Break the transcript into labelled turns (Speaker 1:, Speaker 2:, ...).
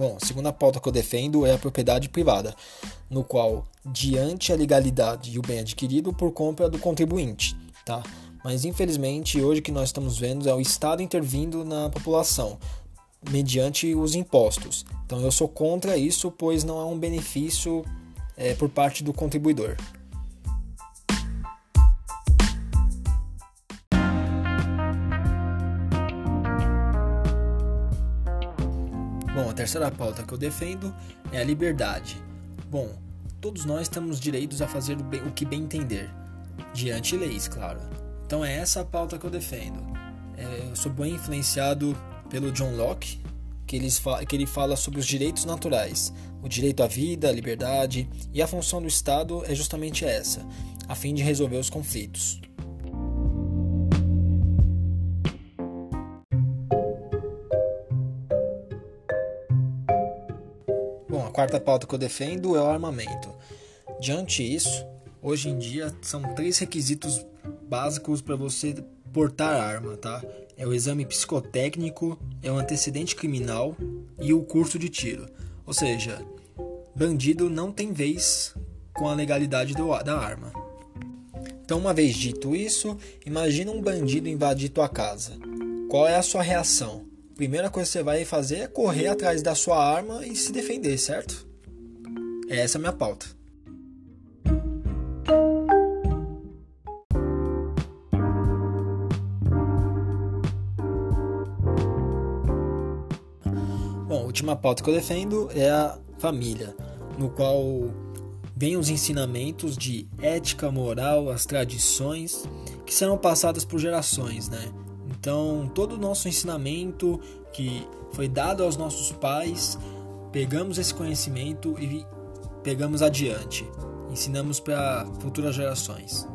Speaker 1: Bom, a segunda pauta que eu defendo é a propriedade privada, no qual, diante a legalidade e o bem adquirido por compra do contribuinte, tá? Mas infelizmente, hoje que nós estamos vendo é o Estado intervindo na população, mediante os impostos. Então eu sou contra isso, pois não é um benefício é, por parte do contribuidor. Bom, a terceira pauta que eu defendo é a liberdade. Bom, todos nós temos direitos a fazer o que bem entender, diante leis, claro. Então é essa a pauta que eu defendo. É, eu sou bem influenciado pelo John Locke, que que ele fala sobre os direitos naturais, o direito à vida, à liberdade, e a função do Estado é justamente essa, a fim de resolver os conflitos. Quarta pauta que eu defendo é o armamento. Diante disso, hoje em dia são três requisitos básicos para você portar arma, tá? É o exame psicotécnico, é o antecedente criminal e o curso de tiro. Ou seja, bandido não tem vez com a legalidade do, da arma. Então, uma vez dito isso, imagina um bandido invadir tua casa. Qual é a sua reação? Primeira coisa que você vai fazer é correr atrás da sua arma e se defender, certo? Essa é a minha pauta. Bom, a última pauta que eu defendo é a família, no qual vem os ensinamentos de ética, moral, as tradições que serão passadas por gerações, né? Então, todo o nosso ensinamento que foi dado aos nossos pais, pegamos esse conhecimento e pegamos adiante, ensinamos para futuras gerações.